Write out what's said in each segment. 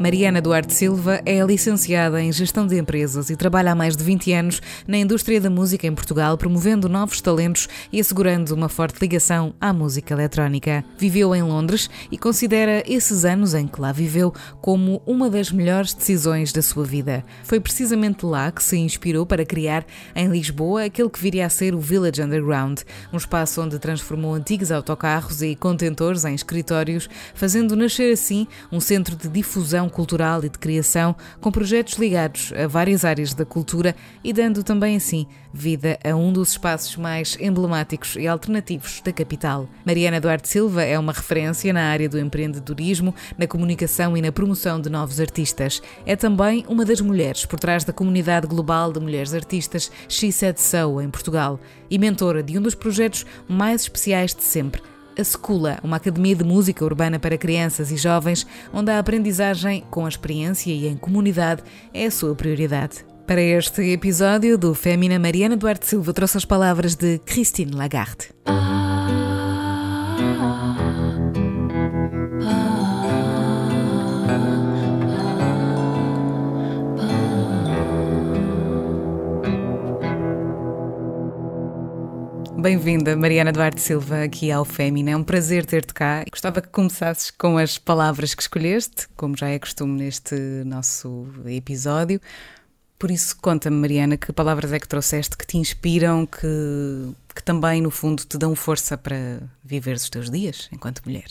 Mariana Duarte Silva é licenciada em Gestão de Empresas e trabalha há mais de 20 anos na indústria da música em Portugal, promovendo novos talentos e assegurando uma forte ligação à música eletrónica. Viveu em Londres e considera esses anos em que lá viveu como uma das melhores decisões da sua vida. Foi precisamente lá que se inspirou para criar em Lisboa aquele que viria a ser o Village Underground, um espaço onde transformou antigos autocarros e contentores em escritórios, fazendo nascer assim um centro de difusão cultural e de criação, com projetos ligados a várias áreas da cultura e dando também assim vida a um dos espaços mais emblemáticos e alternativos da capital. Mariana Duarte Silva é uma referência na área do empreendedorismo, na comunicação e na promoção de novos artistas. É também uma das mulheres por trás da comunidade global de mulheres artistas She Said So em Portugal e mentora de um dos projetos mais especiais de sempre a Secula, uma academia de música urbana para crianças e jovens, onde a aprendizagem com a experiência e em comunidade é a sua prioridade. Para este episódio do Fémina, Mariana Duarte Silva trouxe as palavras de Christine Lagarde. Bem-vinda, Mariana Duarte Silva, aqui ao Fémina. É um prazer ter-te cá. Gostava que começasses com as palavras que escolheste, como já é costume neste nosso episódio. Por isso, conta-me, Mariana, que palavras é que trouxeste que te inspiram, que, que também, no fundo, te dão força para viver os teus dias enquanto mulher?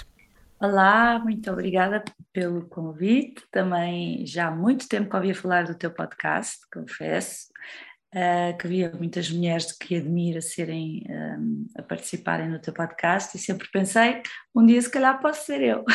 Olá, muito obrigada pelo convite. Também já há muito tempo que ouvia falar do teu podcast, confesso uh, que havia muitas mulheres que admiro a serem um, a participarem no teu podcast e sempre pensei, um dia se calhar posso ser eu.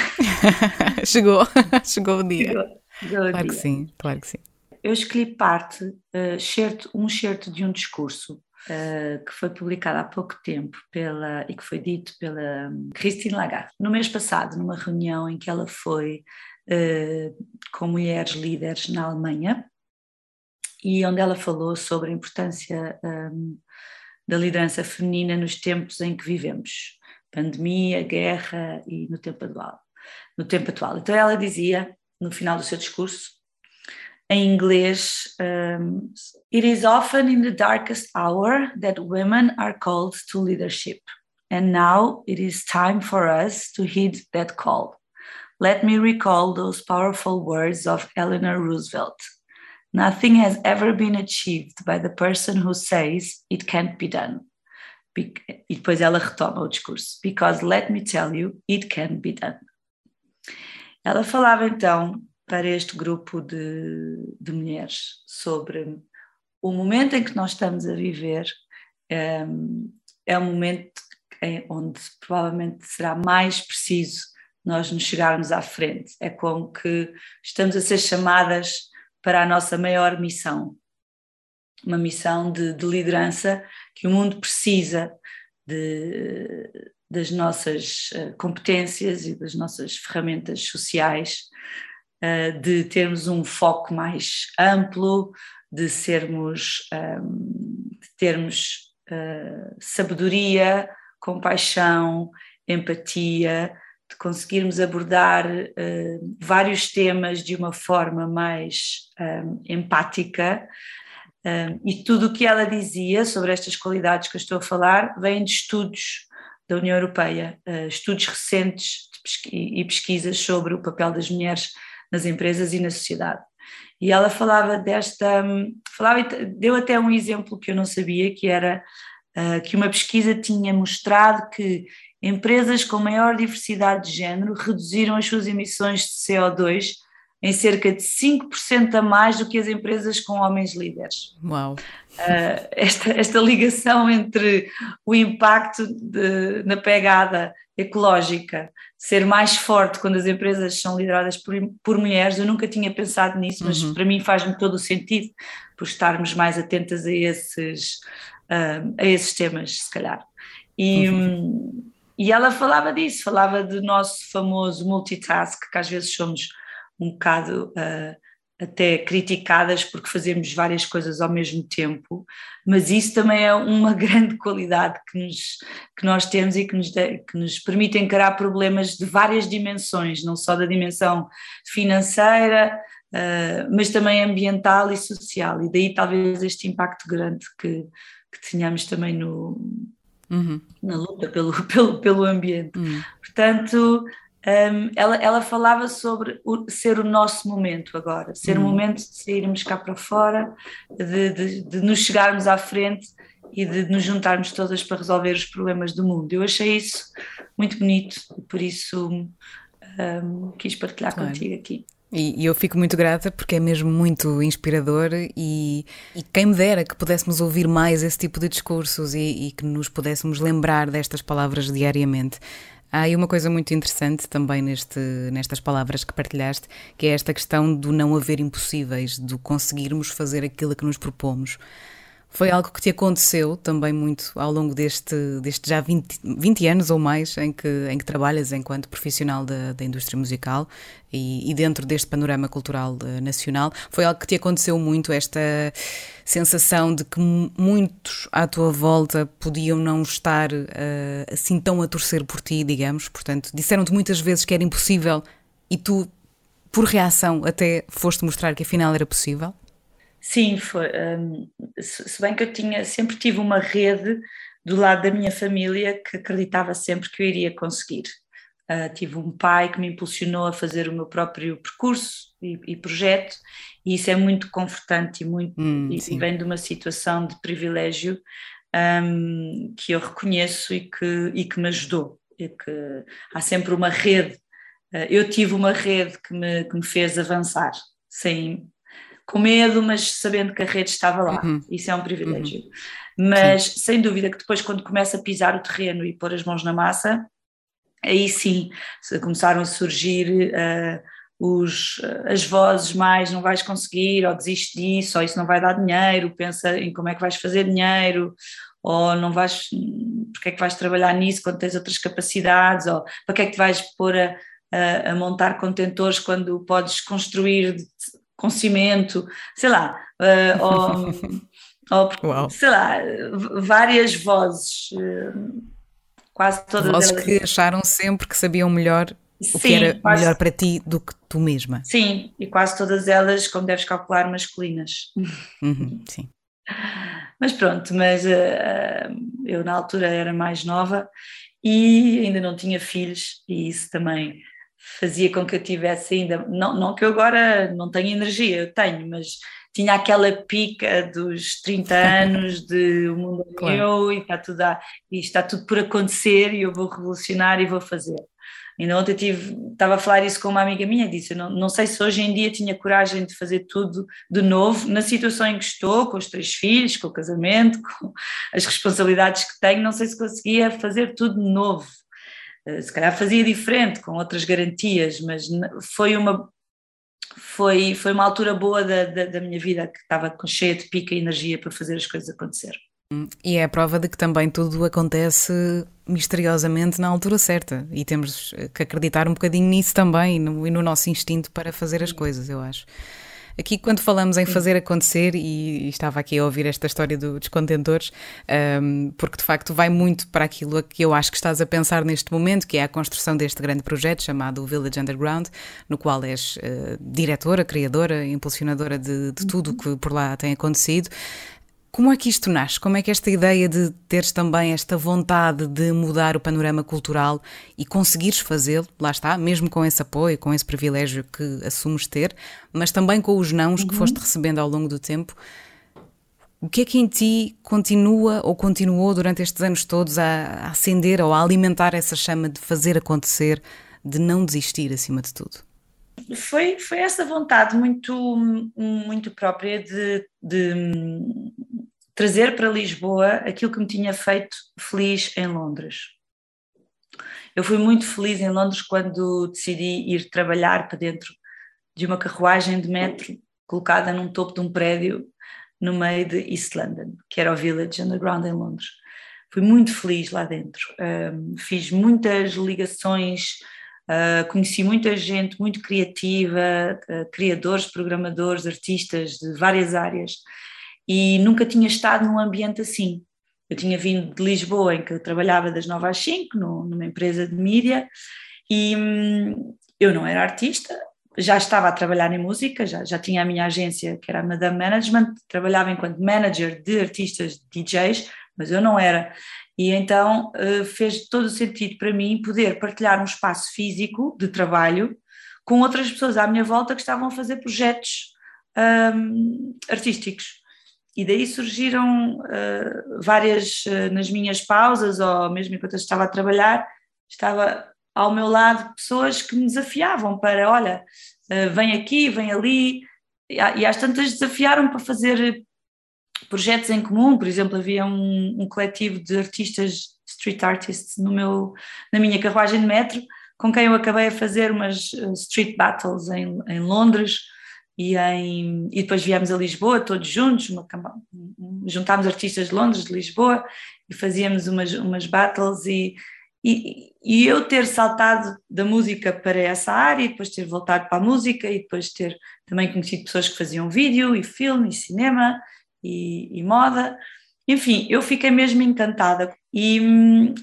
chegou, chegou o dia. Chegou, chegou claro o que sim, claro que sim. Eu escolhi parte, uh, certo, um certo de um discurso Uh, que foi publicado há pouco tempo pela, e que foi dito pela um, Christine Lagarde, no mês passado, numa reunião em que ela foi uh, com mulheres líderes na Alemanha, e onde ela falou sobre a importância um, da liderança feminina nos tempos em que vivemos, pandemia, guerra e no tempo atual. No tempo atual. Então ela dizia no final do seu discurso, em inglês, um, it is often in the darkest hour that women are called to leadership. And now it is time for us to heed that call. Let me recall those powerful words of Eleanor Roosevelt. Nothing has ever been achieved by the person who says it can't be done. Be e depois ela retoma o discurso. Because let me tell you, it can be done. Ela falava então para este grupo de, de mulheres sobre o momento em que nós estamos a viver. É, é um momento em, onde provavelmente será mais preciso nós nos chegarmos à frente. É como que estamos a ser chamadas para a nossa maior missão. Uma missão de, de liderança que o mundo precisa de, das nossas eh, competências e das nossas ferramentas sociais, eh, de termos um foco mais amplo, de sermos, ehm, de termos eh, sabedoria, compaixão, empatia, de conseguirmos abordar uh, vários temas de uma forma mais um, empática. Um, e tudo o que ela dizia sobre estas qualidades que eu estou a falar vem de estudos da União Europeia, uh, estudos recentes e pesquisas sobre o papel das mulheres nas empresas e na sociedade. E ela falava desta, falava, deu até um exemplo que eu não sabia, que era uh, que uma pesquisa tinha mostrado que empresas com maior diversidade de género reduziram as suas emissões de CO2 em cerca de 5% a mais do que as empresas com homens líderes. Uau! Uh, esta, esta ligação entre o impacto de, na pegada ecológica ser mais forte quando as empresas são lideradas por, por mulheres, eu nunca tinha pensado nisso, mas uhum. para mim faz-me todo o sentido, por estarmos mais atentas a esses, uh, a esses temas, se calhar. E, uhum. E ela falava disso, falava do nosso famoso multitask, que às vezes somos um bocado uh, até criticadas porque fazemos várias coisas ao mesmo tempo, mas isso também é uma grande qualidade que, nos, que nós temos e que nos, de, que nos permite encarar problemas de várias dimensões, não só da dimensão financeira, uh, mas também ambiental e social, e daí talvez este impacto grande que, que tenhamos também no, uhum. na luta pelo, pelo, pelo ambiente. Uhum. Portanto, um, ela, ela falava sobre o, ser o nosso momento agora, ser uhum. o momento de sairmos cá para fora, de, de, de, nos chegarmos à frente e de nos juntarmos todas para resolver os problemas do mundo. Eu achei isso muito bonito e por isso um, quis partilhar claro. contigo aqui. E, e, eu fico muito grata porque é mesmo muito inspirador e, e, quem me dera que pudéssemos ouvir mais esse tipo de discursos e, e que nos pudéssemos lembrar destas palavras diariamente. Há aí uma coisa muito interessante também neste, nestas palavras que partilhaste, que é esta questão do não haver impossíveis, do conseguirmos fazer aquilo que nos propomos. Foi algo que te aconteceu também muito ao longo deste, deste já 20, 20 anos ou mais em que, em que trabalhas enquanto profissional da, da indústria musical e, e, dentro deste panorama cultural uh, nacional. Foi algo que te aconteceu muito, esta sensação de que muitos à tua volta podiam não estar uh, assim tão a torcer por ti, digamos. Portanto, disseram-te muitas vezes que era impossível e tu, por reação, até foste mostrar que afinal era possível? Sim, foi. Um, se bem que eu tinha, sempre tive uma rede do lado da minha família que acreditava sempre que eu iria conseguir. Uh, tive um pai que me impulsionou a fazer o meu próprio percurso e, e projeto, e isso é muito confortante e, muito, hum, e, vem de uma situação de privilégio um, que eu reconheço e que, e que me ajudou. E que há sempre uma rede. Uh, eu tive uma rede que me, que me fez avançar, sem, com medo, mas sabendo que a rede estava lá. Uhum. Isso é um privilégio. Uhum. Mas sim. sem dúvida que depois, quando começa a pisar o terreno e pôr as mãos na massa, aí sim começaram a surgir uh, os, as vozes mais não vais conseguir, ou desiste disso, ou isso não vai dar dinheiro, pensa em como é que vais fazer dinheiro, ou não vais, porque é que vais trabalhar nisso quando tens outras capacidades, ou para que é que te vais pôr a, a, a montar contentores quando podes construir com cimento, sei lá, uh, ou, ou sei lá, várias vozes, uh, quase todas vozes elas. que acharam sempre que sabiam melhor Sim, o que era quase, melhor para ti do que tu mesma. Sim, e quase todas elas, como deves calcular, masculinas. Uhum, sim. Mas pronto, mas uh, eu na altura era mais nova e ainda não tinha filhos, e isso também fazia com que eu tivesse ainda, não, não que eu agora não tenha energia, eu tenho, mas tinha aquela pica dos 30 anos de o mundo é claro. meu e está, tudo a, e está tudo por acontecer e eu vou revolucionar e vou fazer. Ainda ontem tive, estava a falar isso com uma amiga minha, disse, não, não sei se hoje em dia tinha coragem de fazer tudo de novo, na situação em que estou, com os três filhos, com o casamento, com as responsabilidades que tenho, não sei se conseguia fazer tudo de novo. Eh, se calhar fazia diferente, com outras garantias, mas foi uma, foi, foi uma altura boa da, da, da minha vida que estava cheia de pica e energia para fazer as coisas acontecer. E é a prova de que também tudo acontece misteriosamente na altura certa e temos que acreditar um bocadinho nisso também e no, e no nosso instinto para fazer as coisas, eu acho. Aqui, quando falamos em fazer acontecer, e, e estava aqui a ouvir esta história do, dos contentores, um, porque de facto vai muito para aquilo que eu acho que estás a pensar neste momento, que é a construção deste grande projeto chamado Village Underground, no qual és uh, diretora, criadora, impulsionadora de, de tudo o que por lá tem acontecido. Como é que isto nasce? Como é que esta ideia de teres também esta vontade de mudar o panorama cultural e conseguires fazê-lo, lá está, mesmo com esse apoio, com esse privilégio que assumes ter, mas também com os nãos uhum. que foste recebendo ao longo do tempo, o que é que em ti continua ou continuou durante estes anos todos a, a acender ou a alimentar essa chama de fazer acontecer, de não desistir acima de tudo? Foi, foi essa vontade muito, muito própria de, de trazer para Lisboa aquilo que me tinha feito feliz em Londres. Eu fui muito feliz em Londres quando decidi ir trabalhar para dentro de uma carruagem de metro colocada num topo de um prédio no meio de East London, que era o Village Underground em Londres. Fui muito feliz lá dentro. Um, fiz muitas ligações, uh, conheci muita gente muito criativa, uh, criadores, programadores, artistas de várias áreas e nunca tinha estado num ambiente assim. Eu tinha vindo de Lisboa, em que eu trabalhava das 9 às 5, no, numa empresa de mídia, e hum, eu não era artista, já estava a trabalhar em música, já, já tinha a minha agência, que era a Madame Management, trabalhava enquanto manager de artistas DJs, mas eu não era. E então uh, fez todo o sentido para mim poder partilhar um espaço físico de trabalho com outras pessoas à minha volta que estavam a fazer projetos um, artísticos. E daí surgiram uh, várias, uh, nas minhas pausas, ou mesmo enquanto eu estava a trabalhar, estava ao meu lado pessoas que me desafiavam para, olha, uh, vem aqui, vem ali, e, e às tantas desafiaram para fazer projetos em comum, por exemplo, havia um, um coletivo de artistas, street artists, no meu, na minha carruagem de metro, com quem eu acabei a fazer umas street battles em, em Londres, e, em, e depois viemos a Lisboa todos juntos, uma, juntámos artistas de Londres, de Lisboa e fazíamos umas, umas battles e, e, e, eu ter saltado da música para essa área e depois ter voltado para a música e depois ter também conhecido pessoas que faziam vídeo e filme e cinema e, e moda, enfim, eu fiquei mesmo encantada e,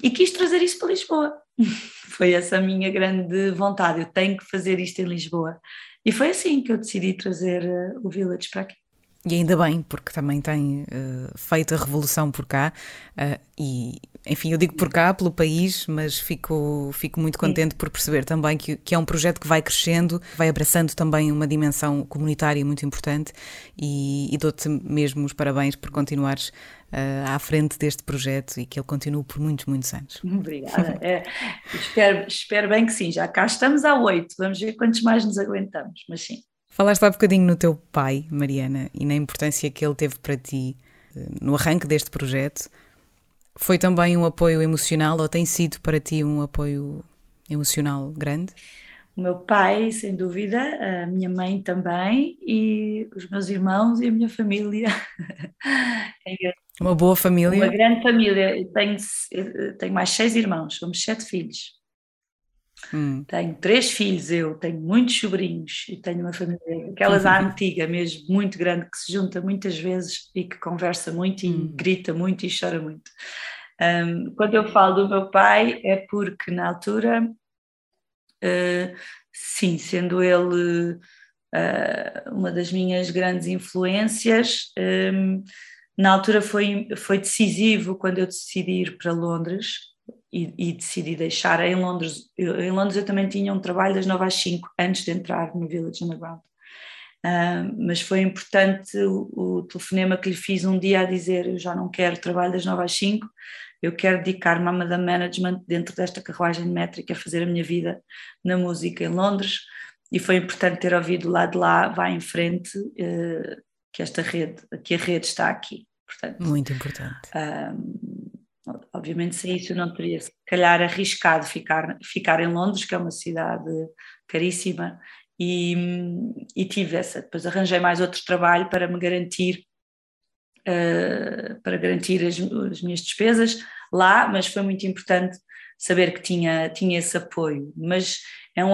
e quis trazer isso para Lisboa. Foi essa a minha grande vontade, eu tenho que fazer isto em Lisboa. E foi assim que eu decidi trazer uh, o Village para aqui. E ainda bem, porque também tem uh, feito a revolução por cá. Uh, e, enfim, eu digo por cá, pelo país, mas fico, fico muito contente Sim. por perceber também que, que é um projeto que vai crescendo, vai abraçando também uma dimensão comunitária muito importante. E, e dou-te mesmo os parabéns por continuares uh, à frente deste projeto e que ele continue por muitos, muitos anos. Obrigada. É, espero, espero bem que sim. Já cá estamos há oito, vamos ver quantos mais nos aguentamos, mas sim. Falaste há bocadinho no teu pai, Mariana, e na importância que ele teve para ti eh, no arranque deste projeto. Foi também um apoio emocional ou tem sido para ti um apoio emocional grande? O meu pai, sem dúvida, a minha mãe também, e os meus irmãos e a minha família. Uma boa família? Uma grande família. tenho, tenho mais seis irmãos, somos sete filhos. Hum. Tenho três filhos, eu tenho muitos sobrinhos e tenho uma família, aquelas à antiga mesmo, muito grande, que se junta muitas vezes e que conversa muito e hum. grita muito e chora muito. Um, quando eu falo do meu pai é porque na altura, uh, sim, sendo ele uh, uma das minhas grandes influências, um, na altura foi, foi decisivo quando eu decidi ir para Londres e, e, decidi deixar em Londres. Eu, em Londres eu também tinha um trabalho das 9 às 5 antes de entrar no Village Underground. Uh, mas foi importante o, o, telefonema que lhe fiz um dia a dizer: Eu já não quero trabalho das 9 às 5, eu quero dedicar-me a Madame Management dentro desta carruagem métrica, fazer a minha vida na música em Londres. E foi importante ter ouvido lá de lá, vai em frente, uh, que esta rede, que a rede está aqui. Portanto, Muito importante. Uh, Obviamente, sem isso, eu não teria, se calhar, arriscado ficar, ficar em Londres, que é uma cidade caríssima, e, e tive essa. Depois arranjei mais outro trabalho para me garantir, uh, para garantir as, as, minhas despesas lá, mas foi muito importante saber que tinha, tinha esse apoio. Mas é um,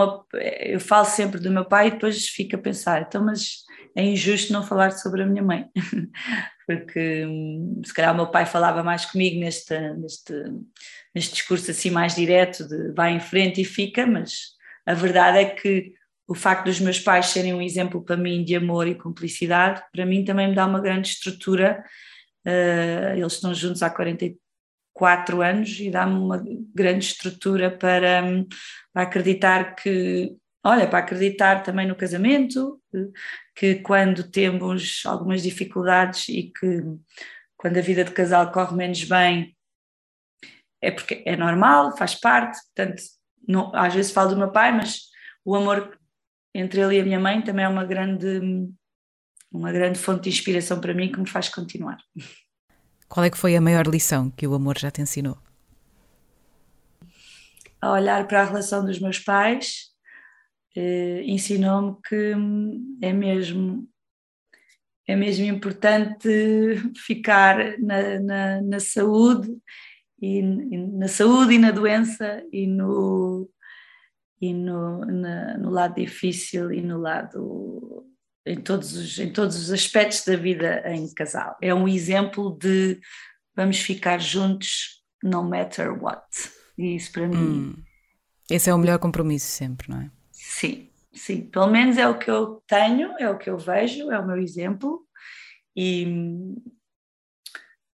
eu falo sempre do meu pai e depois fico a pensar, então, mas é injusto não falar sobre a minha mãe, porque hum, se calhar o meu pai falava mais comigo neste, neste, neste discurso assim mais direto de vai em frente e fica, mas a verdade é que o facto dos meus pais serem um exemplo para mim de amor e cumplicidade, para mim também me dá uma grande estrutura. Uh, eles estão juntos há 44 quatro anos e dá-me uma grande estrutura para, para acreditar que, olha, para acreditar também no casamento, que quando temos algumas dificuldades e que quando a vida de casal corre menos bem, é porque é normal, faz parte, portanto, não, às vezes falo do meu pai, mas o amor entre ele e a minha mãe também é uma grande, uma grande fonte de inspiração para mim que me faz continuar. Qual é que foi a maior lição que o amor já te ensinou? A olhar para a relação dos meus pais, eh, ensinou-me que é mesmo é mesmo importante ficar na, na, na saúde e, na saúde e na doença e no e no, na, no lado difícil e no lado em todos, os, em todos os aspectos da vida em casal. É um exemplo de vamos ficar juntos no matter what. E isso para mim. Hum. Esse é o melhor compromisso sempre, não é? Sim, sim. Pelo menos é o que eu tenho, é o que eu vejo, é o meu exemplo. E,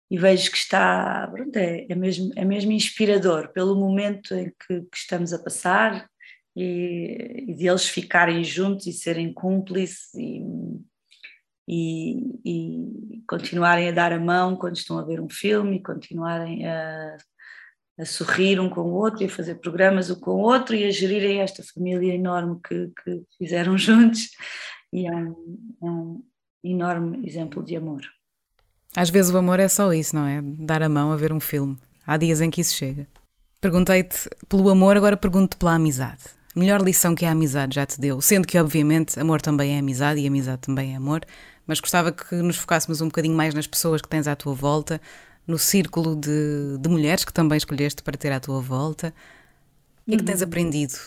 e vejo que está, pronto, é, é, mesmo, é mesmo inspirador pelo momento em que, que estamos a passar e, e de eles ficarem juntos e serem cúmplices e, e, e, continuarem a dar a mão quando estão a ver um filme, continuarem a, a sorrir um com o outro e a fazer programas um com o outro e a gerirem esta família enorme que, que fizeram juntos e é um, é um enorme exemplo de amor. Às vezes o amor é só isso, não é? Dar a mão a ver um filme. Há dias em que isso chega. Perguntei-te pelo amor, agora pergunto-te pela amizade melhor lição que a amizade já te deu? Sendo que, obviamente, amor também é amizade e amizade também é amor, mas gostava que nos focássemos um bocadinho mais nas pessoas que tens à tua volta, no círculo de, de mulheres que também escolheste para ter à tua volta. O que é que tens uhum. aprendido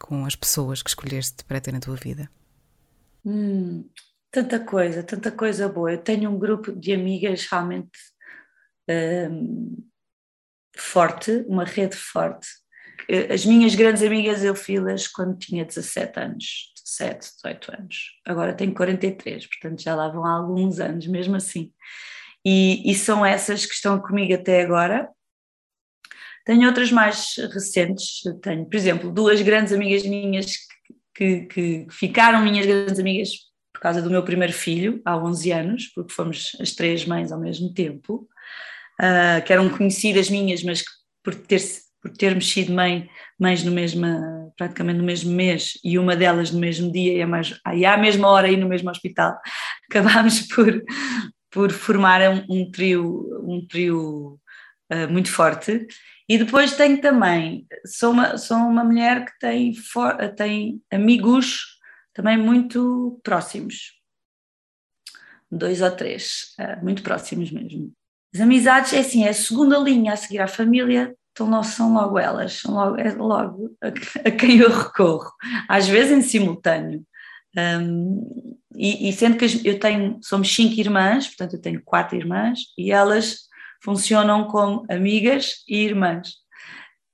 com as pessoas que escolheste para ter na tua vida? Hum, tanta coisa, tanta coisa boa. Eu tenho um grupo de amigas realmente hum, forte, uma rede forte as minhas grandes amigas eu fiz-las quando tinha 17 anos, 17, 18 anos. Agora tenho 43, portanto já lá vão há alguns anos, mesmo assim. E, e são essas que estão comigo até agora. Tenho outras mais recentes, tenho, por exemplo, duas grandes amigas minhas que, que, que ficaram minhas grandes amigas por causa do meu primeiro filho, há 11 anos, porque fomos as três mães ao mesmo tempo, uh, que eram conhecidas minhas, mas que por ter por termos sido mãe, mães no mesmo, praticamente no mesmo mês e uma delas no mesmo dia e, a mais, e à mesma hora e no mesmo hospital, acabámos por, por formar um, um trio, um trio uh, muito forte. E depois tenho também, sou uma, sou uma mulher que tem, for, tem amigos também muito próximos, dois ou três, uh, muito próximos mesmo. As amizades é assim, é a segunda linha a seguir à família, então são logo elas, são logo, é logo a, a quem eu recorro, às vezes em simultâneo. Um, e, e, sendo que eu tenho, somos cinco irmãs, portanto eu tenho quatro irmãs, e elas funcionam como amigas e irmãs.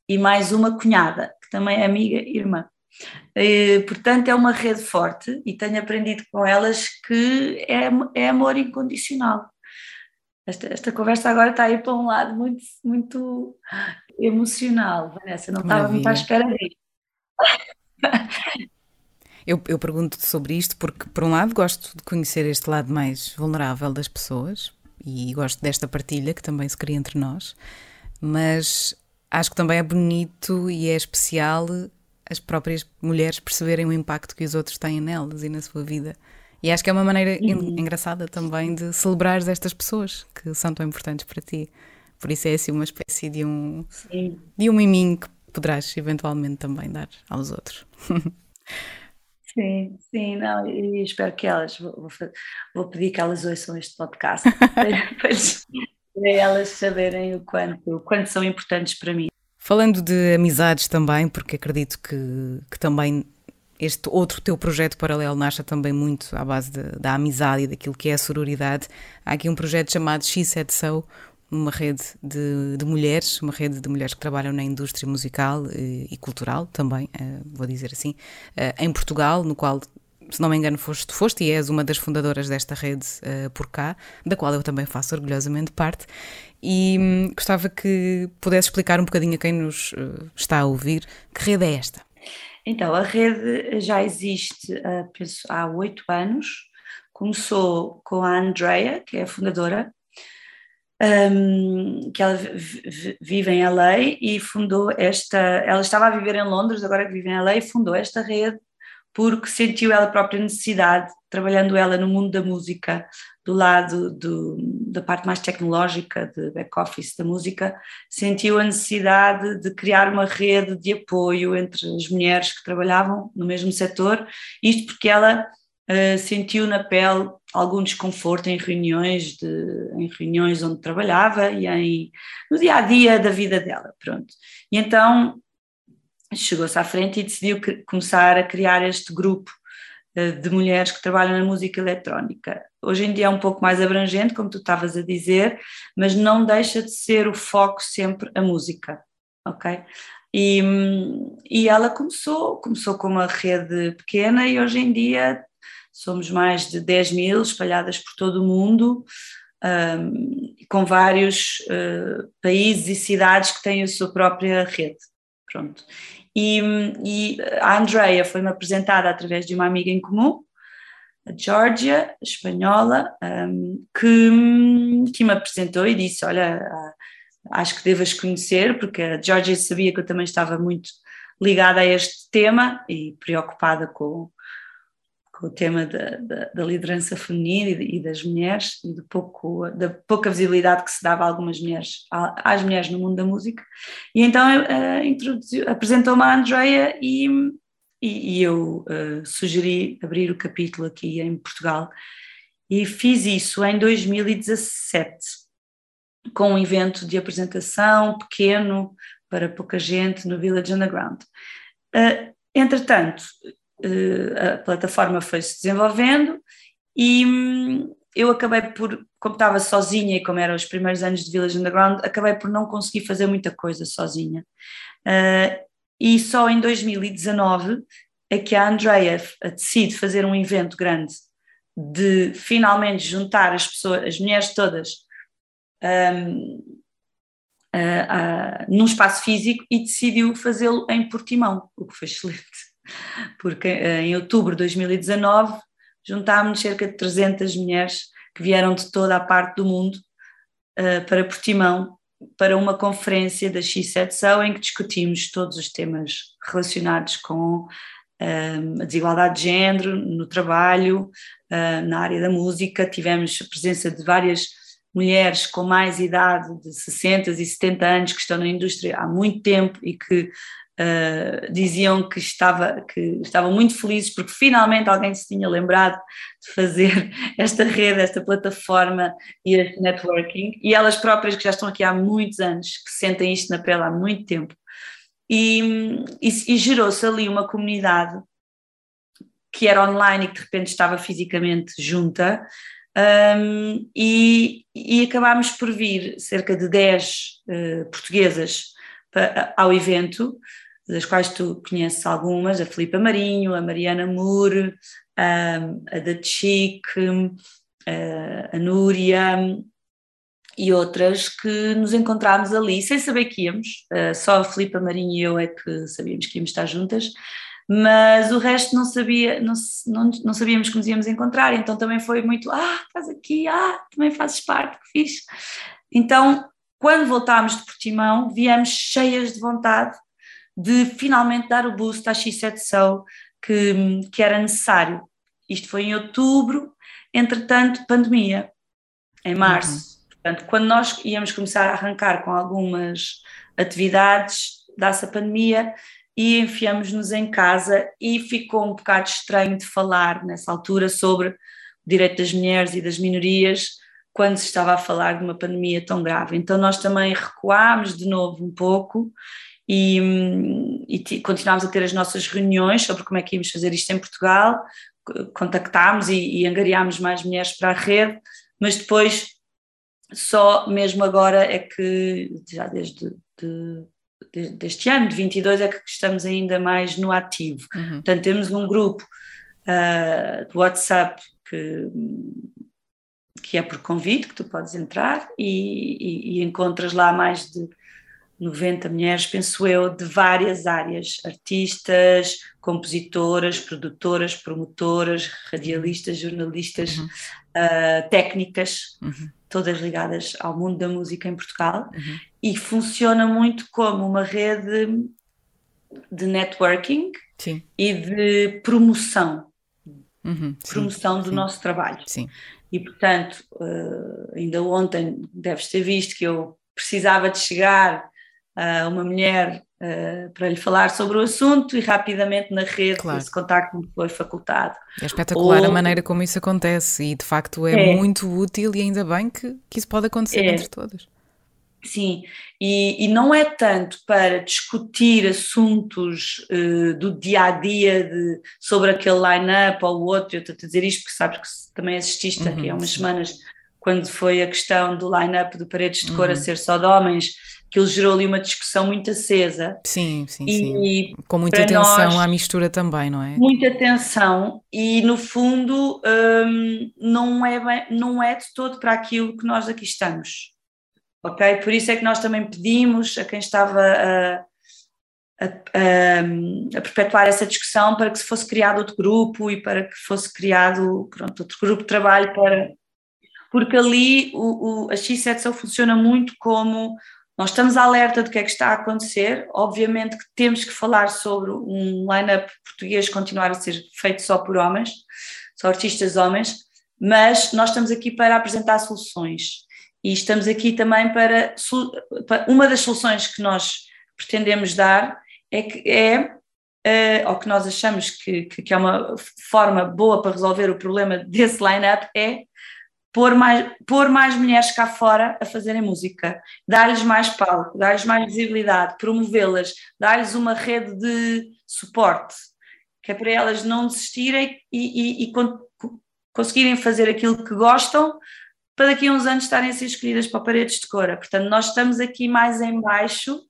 E mais uma cunhada, que também é amiga e irmã. E, portanto, é uma rede forte e tenho aprendido com elas que é, é amor incondicional. Esta, esta conversa agora está aí para um lado muito, muito emocional, Vanessa, não estava muito à espera disso. Eu, eu pergunto sobre isto porque, por um lado, gosto de conhecer este lado mais vulnerável das pessoas e gosto desta partilha que também se cria entre nós, mas acho que também é bonito e é especial as próprias mulheres perceberem o impacto que os outros têm nelas e na sua vida. E acho que é uma maneira uhum. engraçada também de celebrar estas pessoas que são tão importantes para ti. Por isso é assim uma espécie de um, Sim. de um miminho que poderás eventualmente também dar aos outros. Sim, sim, não, e espero que elas, vou, vou pedir que elas ouçam este podcast para, para elas saberem o quanto, o quanto são importantes para mim. Falando de amizades também, porque acredito que, que também este outro teu projeto paralelo nasce também muito à base de, da amizade e daquilo que é a sororidade. Há aqui um projeto chamado She Said So, uma rede de, de, mulheres, uma rede de mulheres que trabalham na indústria musical e, e cultural também, uh, vou dizer assim, uh, em Portugal, no qual se não me engano, foste, foste e és uma das fundadoras desta rede uh, por cá, da qual eu também faço orgulhosamente parte. E hum, gostava que pudesse explicar um bocadinho a quem nos uh, está a ouvir que rede é esta. Então, a rede já existe uh, penso, há oito anos. Começou com a Andrea, que é a fundadora, um, que ela vive em LA e fundou esta. Ela estava a viver em Londres, agora que vive em LA, e fundou esta rede porque sentiu ela própria necessidade, trabalhando ela no mundo da música, do lado do, da parte mais tecnológica, de back-office da música, sentiu a necessidade de criar uma rede de apoio entre as mulheres que trabalhavam no mesmo setor, isto porque ela uh, sentiu na pele algum desconforto em reuniões, de, em reuniões onde trabalhava e em, no dia a dia da vida dela, pronto. E então chegou-se à frente e decidiu começar a criar este grupo de mulheres que trabalham na música eletrónica. Hoje em dia é um pouco mais abrangente, como tu estavas a dizer, mas não deixa de ser o foco sempre a música, ok? E, e ela começou, começou com uma rede pequena e hoje em dia somos mais de 10 mil espalhadas por todo o mundo, um, com vários uh, países e cidades que têm a sua própria rede. Pronto. E, e a Andrea foi-me apresentada através de uma amiga em comum, a Georgia, espanhola, um, que, que me apresentou e disse: Olha, acho que devas conhecer, porque a Georgia sabia que eu também estava muito ligada a este tema e preocupada com, com o tema da, da, da liderança feminina e, e, das mulheres e pouco, da pouca visibilidade que se dava a algumas mulheres, às mulheres no mundo da música. E então uh, apresentou-me a Andrea e, e, e eu uh, sugeri abrir o capítulo aqui em Portugal e fiz isso em 2017 com um evento de apresentação pequeno para pouca gente no Village Underground. Uh, entretanto, a plataforma foi-se desenvolvendo e hum, eu acabei por, como estava sozinha e como eram os primeiros anos de Village Underground, acabei por não conseguir fazer muita coisa sozinha. Uh, e só em 2019 é que a Andrea decide fazer um evento grande de finalmente juntar as pessoas, as mulheres todas, um, uh, uh, num espaço físico e decidiu fazê-lo em Portimão, o que foi excelente porque eh, em outubro de 2019 juntámos cerca de 300 mulheres que vieram de toda a parte do mundo uh, para Portimão para uma conferência da X7SO em que discutimos todos os temas relacionados com uh, a desigualdade de género no trabalho, na área da música. Tivemos a presença de várias mulheres com mais idade, de 60 e 70 anos, que estão na indústria há muito tempo e que Uh, diziam que, estava, que estavam muito felizes porque finalmente alguém se tinha lembrado de fazer esta rede, esta plataforma e este networking, e elas próprias que já estão aqui há muitos anos, que sentem isto na pele há muito tempo. E, e, e gerou-se ali uma comunidade que era online e que de repente estava fisicamente junta, um, e, e acabámos por vir cerca de 10 uh, portuguesas para, ao evento, das quais tu conheces algumas, a Filipa Marinho, a Mariana Moore, a, a da Chic, a, a Núria e outras que nos encontramos ali sem saber que íamos, só a Filipa Marinho e eu é que sabíamos que íamos estar juntas, mas o resto não sabia, não, não, não sabíamos que nos íamos encontrar, então também foi muito, ah, estás aqui, ah, também fazes parte, que fixe. Então, quando voltámos de Portimão, viemos cheias de vontade de finalmente dar o boost à X7 Soul que, que era necessário. Isto foi em outubro, entretanto, pandemia, em março. Uhum. Portanto, quando nós íamos começar a arrancar com algumas atividades, dá-se a pandemia e enfiamos-nos em casa e ficou um bocado estranho de falar nessa altura sobre o direito das mulheres e das minorias quando se estava a falar de uma pandemia tão grave. Então nós também recuámos de novo um pouco e, e continuámos a ter as nossas reuniões sobre como é que íamos fazer isto em Portugal, contactámos e, e angariámos mais mulheres para a rede, mas depois só mesmo agora é que, já desde de, de, deste ano, de 22, é que estamos ainda mais no ativo. Uhum. Portanto, temos um grupo uh, de WhatsApp que, que é por convite, que tu podes entrar e, e, e encontras lá mais de 90 mulheres, penso eu, de várias áreas: artistas, compositoras, produtoras, promotoras, radialistas, jornalistas, uhum. uh, técnicas, uhum. todas ligadas ao mundo da música em Portugal. Uhum. E funciona muito como uma rede de networking Sim. e de promoção. Uhum. promoção do Sim. nosso trabalho. Sim. E, portanto, uh, ainda ontem deves ter visto que eu precisava de chegar uh, uma mulher uh, para lhe falar sobre o assunto e rapidamente na rede claro. esse contacto me foi facultado. É espetacular Ou, a maneira como isso acontece e de facto é, é, muito útil e ainda bem que, que isso pode acontecer é. entre todas. Sim, e, e, não é tanto para discutir assuntos uh, do dia a dia de, sobre aquele line-up ou o outro, eu estou a dizer isto porque sabes que também assististe uhum, aqui há umas sim. semanas, quando foi a questão do line-up de Paredes de Cor uhum. a ser só de homens, aquilo gerou ali uma discussão muito acesa. Sim, sim, e, sim. Com muita atenção nós, à mistura também, não é? Muita atenção e no fundo hum, não, é bem, não é de todo para aquilo que nós aqui estamos. Ok? Por isso é que nós também pedimos a quem estava a, a, a, a, perpetuar essa discussão para que se fosse criado outro grupo e para que fosse criado pronto, outro grupo de trabalho para porque ali o, o, a X7 só funciona muito como nós estamos alerta do que é que está a acontecer. Obviamente que temos que falar sobre um line-up português continuar a ser feito só por homens, só artistas homens, mas nós estamos aqui para apresentar soluções e estamos aqui também para, para uma das soluções que nós pretendemos dar é que é Uh, ou que nós achamos que, que, que, é uma forma boa para resolver o problema desse line-up é pôr mais, pôr mais mulheres cá fora a fazerem música, dar-lhes mais palco, dar-lhes mais visibilidade, promovê-las, dar-lhes uma rede de suporte, que é para elas não desistirem e, e, e conseguirem fazer aquilo que gostam para daqui a uns anos estarem a ser escolhidas para paredes de cora. Portanto, nós estamos aqui mais em baixo,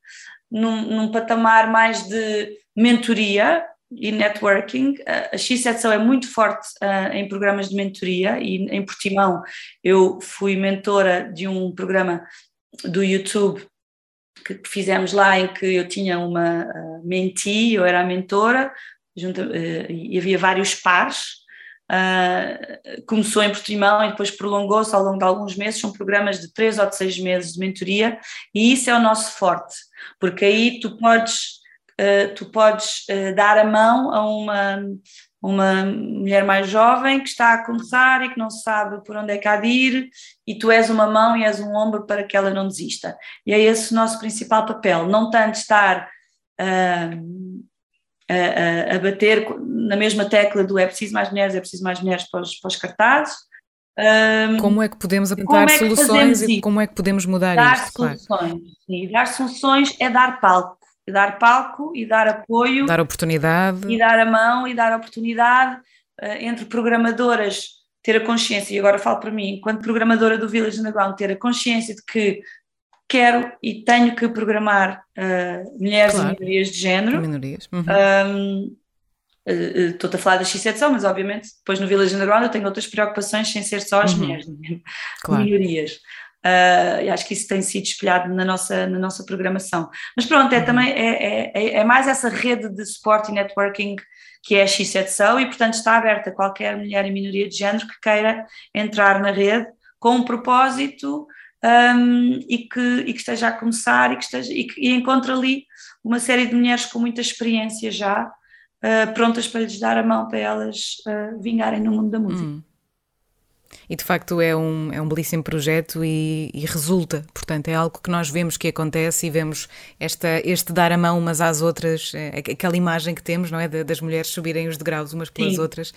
num, num patamar mais de mentoria, e networking. A X7 é muito forte uh, em programas de mentoria e em Portimão eu fui mentora de um programa do YouTube que fizemos lá em que eu tinha uma uh, mentee, eu era a mentora, junto, uh, e havia vários pares. Começou em Portimão e depois prolongou-se ao longo de alguns meses, são programas de três ou de seis meses de mentoria e isso é o nosso forte, porque aí tu podes uh, tu podes uh, dar a mão a uma, uma mulher mais jovem que está a começar e que não sabe por onde é que há de ir, e tu és uma mão e és um ombro para que ela não desista. E é esse o nosso principal papel, não tanto estar uh, a, a, bater na mesma tecla do é preciso mais mulheres, é preciso mais mulheres para os, para os cartazes. Um, como é que podemos apontar é soluções e como é que podemos mudar dar isto? Soluções, claro. sim, dar soluções é dar palco dar palco e dar apoio. Dar oportunidade. E dar a mão e dar oportunidade uh, entre programadoras ter a consciência, e agora falo para mim, enquanto programadora do Village Underground, ter a consciência de que quero e tenho que programar uh, mulheres claro. e minorias de género. Minorias. Uhum. Um, Estou-te a falar da X7 mas obviamente depois no Village Underground eu tenho outras preocupações sem ser só as uhum. mulheres, claro. minorias. Uh, e acho que isso tem sido espelhado na nossa, na nossa programação. Mas pronto, é uhum. também é, é, é, mais essa rede de suporte e networking que é a X7SO e, portanto, está aberta a qualquer mulher em minoria de género que queira entrar na rede com um propósito um, e, que, e que esteja a começar e que esteja, e, que, e encontre ali uma série de mulheres com muita experiência já, uh, prontas para lhes dar a mão para elas uh, vingarem no mundo da música. Hum. E de facto é um, é um belíssimo projeto e, e, resulta, portanto, é algo que nós vemos que acontece e vemos esta, este dar a mão umas às outras, é, aquela imagem que temos, não é? Das mulheres subirem os degraus umas pelas Sim. outras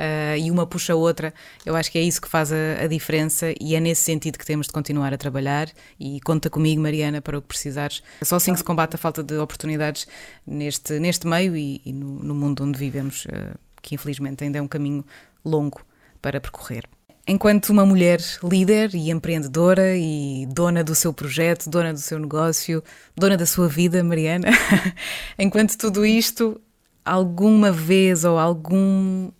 uh, e uma puxa a outra. Eu acho que é isso que faz a, a, diferença e é nesse sentido que temos de continuar a trabalhar. E conta comigo, Mariana, para o que precisares. É só assim que se combate a falta de oportunidades neste, neste meio e, e no, no, mundo onde vivemos, uh, que infelizmente ainda é um caminho longo para percorrer. Enquanto uma mulher líder e empreendedora e dona do seu projeto, dona do seu negócio, dona da sua vida, Mariana, enquanto tudo isto, alguma vez ou algum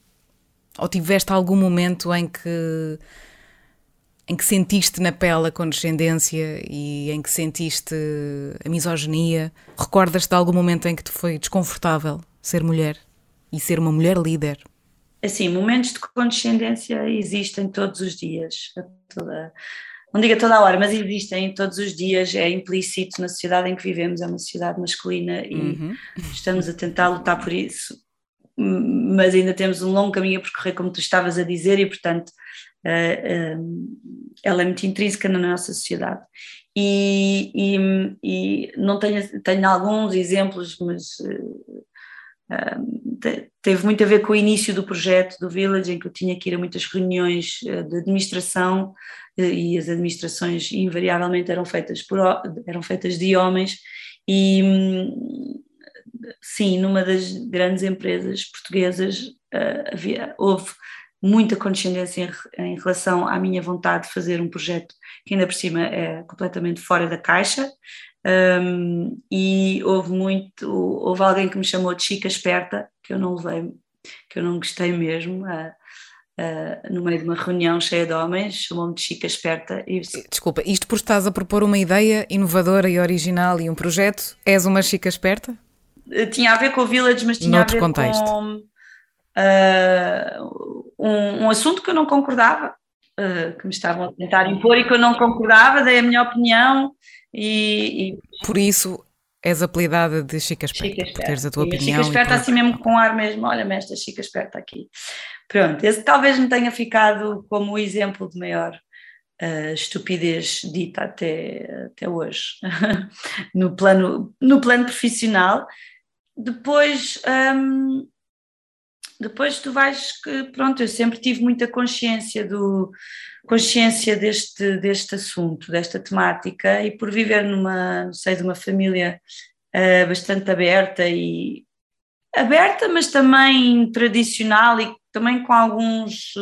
ou tiveste algum momento em que em que sentiste na pele a condescendência e em que sentiste a misoginia? Recordas-te de algum momento em que te foi desconfortável ser mulher e ser uma mulher líder? Assim, momentos de condescendência existem todos os dias, toda, não diga toda a hora, mas existem todos os dias, é implícito na sociedade em que vivemos, é uma sociedade masculina e uhum. estamos a tentar lutar por isso, mas ainda temos um longo caminho a percorrer, como tu estavas a dizer, e portanto uh, uh, ela é muito intrínseca na nossa sociedade. E, e, e não tenho, tenho alguns exemplos, mas uh, teve muito a ver com o início do projeto do Village, em que eu tinha que ir a muitas reuniões eh, de administração eh, e as administrações invariavelmente eram feitas, por, eram feitas de homens e hum, sim, numa das grandes empresas portuguesas eh, havia, houve muita condescendência em, em, relação à minha vontade de fazer um projeto que ainda por cima é completamente fora da caixa, um, e houve muito, houve alguém que me chamou de chica esperta, que eu não levei, que eu não gostei mesmo, uh, uh, no meio de uma reunião cheia de homens, chamou-me de chica esperta. E... Desculpa, isto por estás a propor uma ideia inovadora e original e um projeto, és uma chica esperta? Eh, tinha a ver com o Village, mas tinha Noutro a ver contexto. com uh, um, um assunto que eu não concordava, que me estavam a tentar impor e que eu não concordava, dei a minha opinião e, e... Por isso és apelidada de Chica Esperta, Chica Esperta. teres a tua e opinião. Chica Esperta por... assim mesmo com ar mesmo, olha-me esta Chica Esperta aqui. Pronto, esse talvez me tenha ficado como o exemplo de maior uh, estupidez dita até, até hoje, no, plano, no plano profissional. Depois, um, depois tu vais que, pronto, eu sempre tive muita consciência do, consciência deste, deste assunto, desta temática, e por viver numa, não sei, de uma família uh, bastante aberta e aberta, mas também tradicional e também com alguns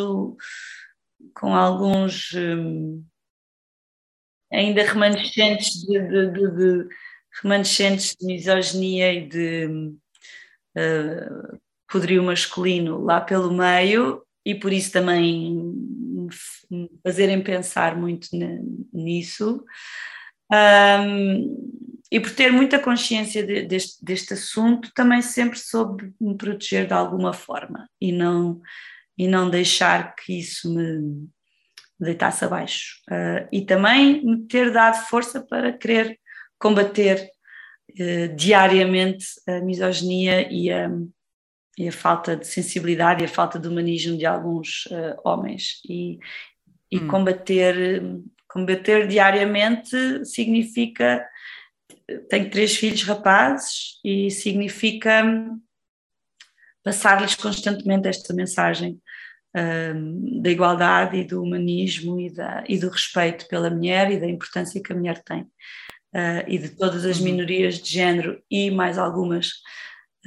com alguns um, ainda remanescentes de, de, de, de, remanescentes de misoginia e de uh, poderio masculino lá pelo meio e por isso também me fazerem pensar muito nisso. Um, e por ter muita consciência de, deste, deste assunto, também sempre soube me proteger de alguma forma e não, e não deixar que isso me deitasse abaixo. Uh, e também me ter dado força para querer combater uh, diariamente a misoginia e a, e a falta de sensibilidade e a falta de humanismo de alguns uh, homens e, e hum. combater combater diariamente significa tenho três filhos rapazes e significa passar-lhes constantemente esta mensagem um, da igualdade e do humanismo e, da, e do respeito pela mulher e da importância que a mulher tem uh, e de todas as uhum. minorias de género e mais algumas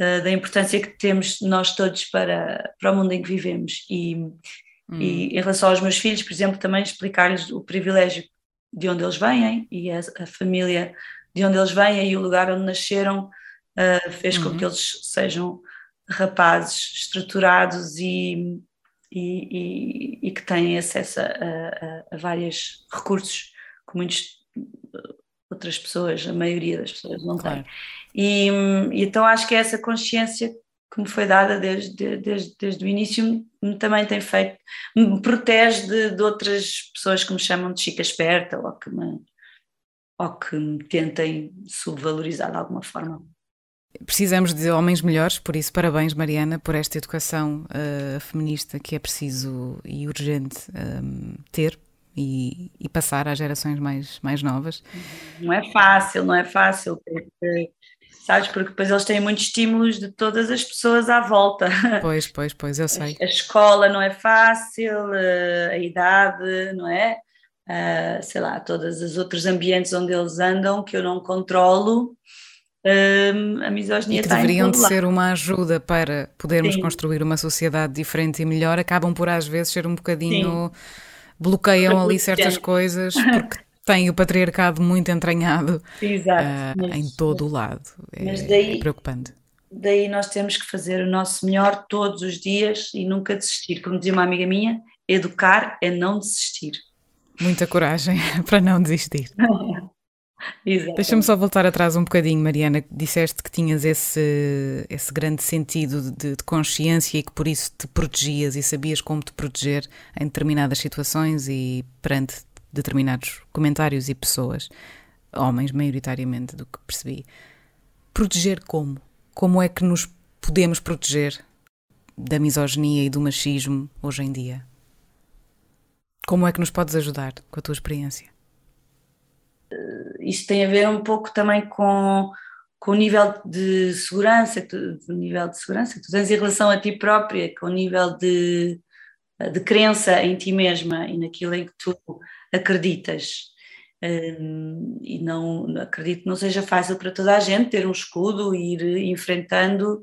uh, da importância que temos nós todos para, para o mundo em que vivemos. E, hum. e em relação aos meus filhos, por exemplo, também explicar-lhes o privilégio de onde eles vêm e a, a, família de onde eles vêm e o lugar onde nasceram uh, fez uhum. com que eles sejam rapazes estruturados e, e, e, e que têm acesso a, a, a vários recursos que muitas outras pessoas, a maioria das pessoas não claro. tem. E, e, então acho que essa consciência que me foi dada desde, desde, desde o início me também tem feito, me protege de, de outras pessoas que me chamam de chica esperta ou que me, ou que me tentem subvalorizar de alguma forma. Precisamos de homens melhores, por isso, parabéns, Mariana, por esta educação uh, feminista que é preciso e urgente um, ter e, e, passar às gerações mais, mais novas. Não é fácil, não é fácil, porque, sabes, porque depois eles têm muitos estímulos de todas as pessoas à volta. Pois, pois, pois, eu sei. A, a escola não é fácil, eh, a idade, não é? Uh, sei lá, todos os outros ambientes onde eles andam que eu não controlo a misoginia e que deveriam de ser uma ajuda para podermos Sim. construir uma sociedade diferente e melhor, acabam por às vezes ser um bocadinho. Sim. Bloqueiam ali certas coisas porque tem o patriarcado muito entranhado uh, mas, em todo o lado. É, mas daí, é preocupante. Daí nós temos que fazer o nosso melhor todos os dias e nunca desistir. Como dizia uma amiga minha, educar é não desistir. Muita coragem para não desistir. Deixa-me só voltar atrás um bocadinho, Mariana. Disseste que tinhas esse, esse grande sentido de, de, consciência e que por isso te protegias e sabias como te proteger em determinadas situações e perante determinados comentários e pessoas, homens maioritariamente, do que percebi. Proteger como? Como é que nos podemos proteger da misoginia e do machismo hoje em dia? Como é que nos podes ajudar com a tua experiência? Isto tem a ver um pouco também com, com o nível de segurança, tu, nível de segurança. Que tu tens em relação a ti própria, com o nível de, de crença em ti mesma e naquilo em que tu acreditas. Um, e não acredito que não seja fácil para toda a gente ter um escudo e ir enfrentando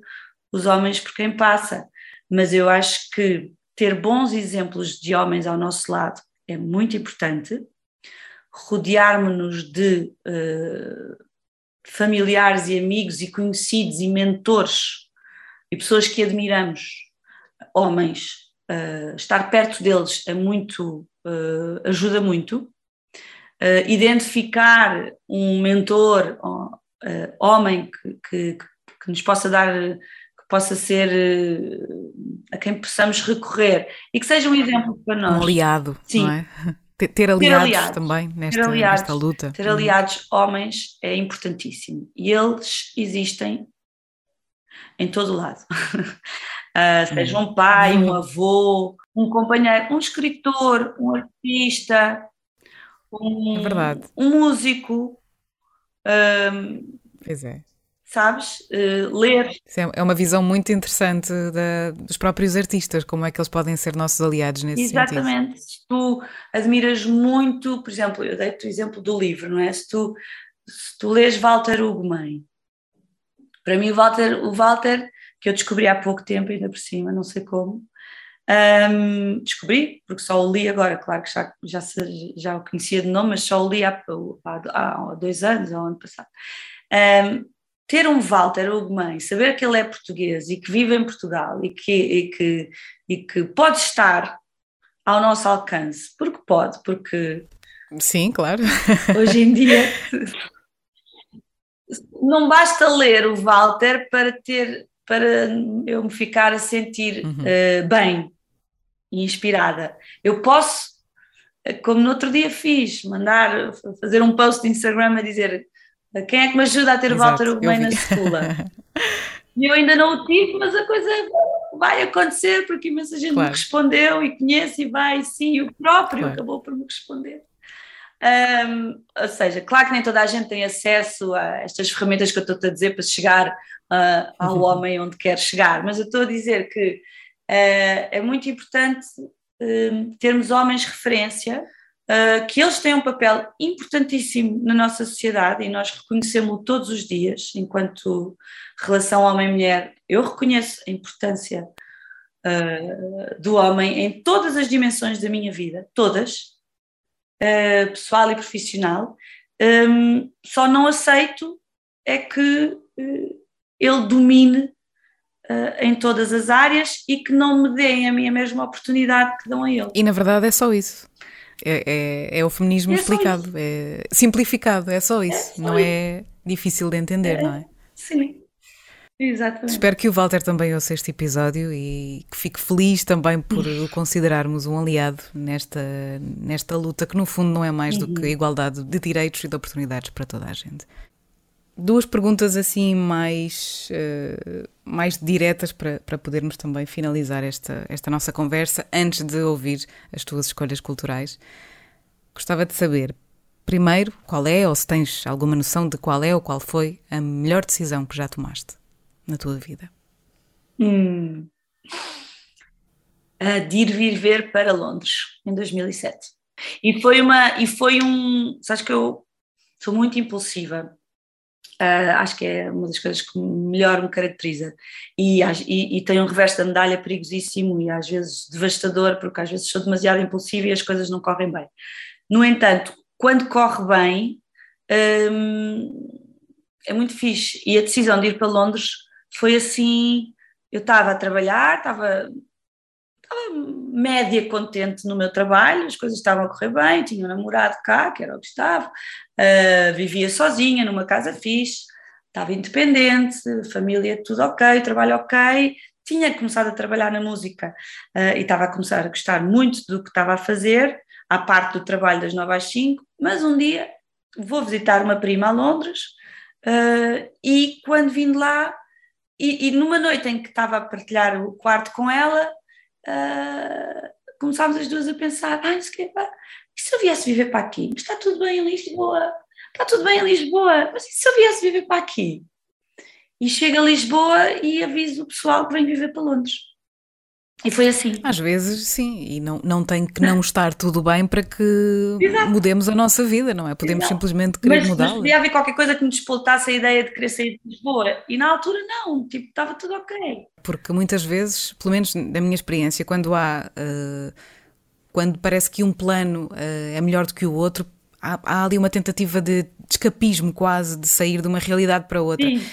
os homens por quem passa, mas eu acho que ter bons exemplos de homens ao nosso lado é muito importante rodearmos-nos de uh, familiares e amigos e conhecidos e mentores e pessoas que admiramos, homens, uh, estar perto deles é muito, uh, ajuda muito. identificar um mentor, homem que, que, que, nos possa dar, que possa ser a quem possamos recorrer e que seja um exemplo para nós. Um aliado, Sim. não é? Ter, ter, aliados, ter aliados. também nesta, ter aliados, nesta luta. Ter aliados homens é importantíssimo. E eles existem em todo o lado. uh, seja um pai, um avô, um companheiro, um escritor, um artista, um, é um músico. Um, pois é sabes? Uh, ler. É, é uma visão muito interessante da, dos próprios artistas, como é que eles podem ser nossos aliados nesse Exatamente. sentido. Exatamente. Se tu admiras muito, por exemplo, eu dei-te o exemplo do livro, não é? Se tu, se tu lês Walter Ugumem, para mim o Walter, o Walter, que eu descobri há pouco tempo, ainda por cima, não sei como, um, descobri, porque só o li agora, claro que já, já, já o conhecia de nome, mas só o li há, há, há dois anos, ao ano passado. Um, ter um Walter Ugumem, saber que ele é português e que vive em Portugal e que, e que, e que pode estar ao nosso alcance, porque pode, porque. Sim, claro. Hoje em dia. não basta ler o Walter para ter para eu me ficar a sentir uhum. uh, bem e inspirada. Eu posso, como no outro dia fiz, mandar fazer um post de Instagram a dizer quem é que me ajuda a ter Exato, Walter Ugumem na escola? E eu ainda não o tive, mas a coisa vai acontecer porque imensa gente claro. me respondeu e conhece e vai, sim, o próprio claro. acabou por me responder. Um, ou seja, claro que nem toda a gente tem acesso a estas ferramentas que eu estou a dizer para chegar uh, ao uhum. homem onde quer chegar, mas eu estou a dizer que uh, é muito importante uh, termos homens referência uh, que eles têm um papel importantíssimo na nossa sociedade e nós reconhecemos-lo todos os dias, enquanto relação homem-mulher. Eu reconheço a importância uh, do homem em todas as dimensões da minha vida, todas, uh, pessoal e profissional. Um, só não aceito é que ele domine em todas as áreas e que não me deem a minha mesma oportunidade que dão a ele. E na verdade é só isso. É, é, é o feminismo é explicado, é simplificado, é só isso. É só não isso. é difícil de entender, não é? Sim. Exatamente. Espero que o Walter também ouça este episódio e que fique feliz também por o considerarmos um aliado nesta, nesta luta que no fundo não é mais do que uhum. igualdade de direitos e de oportunidades para toda a gente. duas perguntas assim mais, uh, mais diretas para, para podermos também finalizar esta, esta nossa conversa antes de ouvir as tuas escolhas culturais. Gostava de saber, primeiro, qual é, ou se tens alguma noção de qual é ou qual foi a melhor decisão que já tomaste na tua vida? Hum. Uh, de ir vir ver para Londres em 2007. E foi uma e foi um, sabes que eu sou muito impulsiva Uh, acho que é uma das coisas que melhor me caracteriza. E, e, e, tem um reverso da medalha perigosíssimo e às vezes devastador, porque às vezes sou demasiado impulsiva e as coisas não correm bem. No entanto, quando corre bem, um, é muito fixe. E a decisão de ir para Londres foi assim: eu estava a trabalhar, estava, estava média contente no meu trabalho, as coisas estavam a correr bem, tinha um namorado cá, que era o Gustavo, uh, vivia sozinha numa casa fixe, estava independente, família tudo ok, trabalho ok, tinha começado a trabalhar na música uh, e estava a começar a gostar muito do que estava a fazer, à parte do trabalho das 9 às 5, mas um dia vou visitar uma prima a Londres uh, e quando vim de lá, e, e, numa noite em que estava a partilhar o quarto com ela, uh, começámos as duas a pensar: ah, isso que é, e se eu viesse viver para aqui? Mas está tudo bem em Lisboa, está tudo bem em Lisboa, mas e se eu viesse viver para aqui? E chego a Lisboa e aviso o pessoal que vem viver para Londres. E foi assim. Às vezes, sim, e não, não tem que não estar tudo bem para que Exato. mudemos a nossa vida, não é? Podemos Exato. simplesmente querer mudá-la. Mas podia haver qualquer coisa que me despoltasse a ideia de querer sair de Lisboa. E na altura, não, tipo, estava tudo ok. Porque muitas vezes, pelo menos da minha experiência, quando há. Uh, quando parece que um plano uh, é melhor do que o outro, há, há, ali uma tentativa de, escapismo quase, de sair de uma realidade para outra. Sim.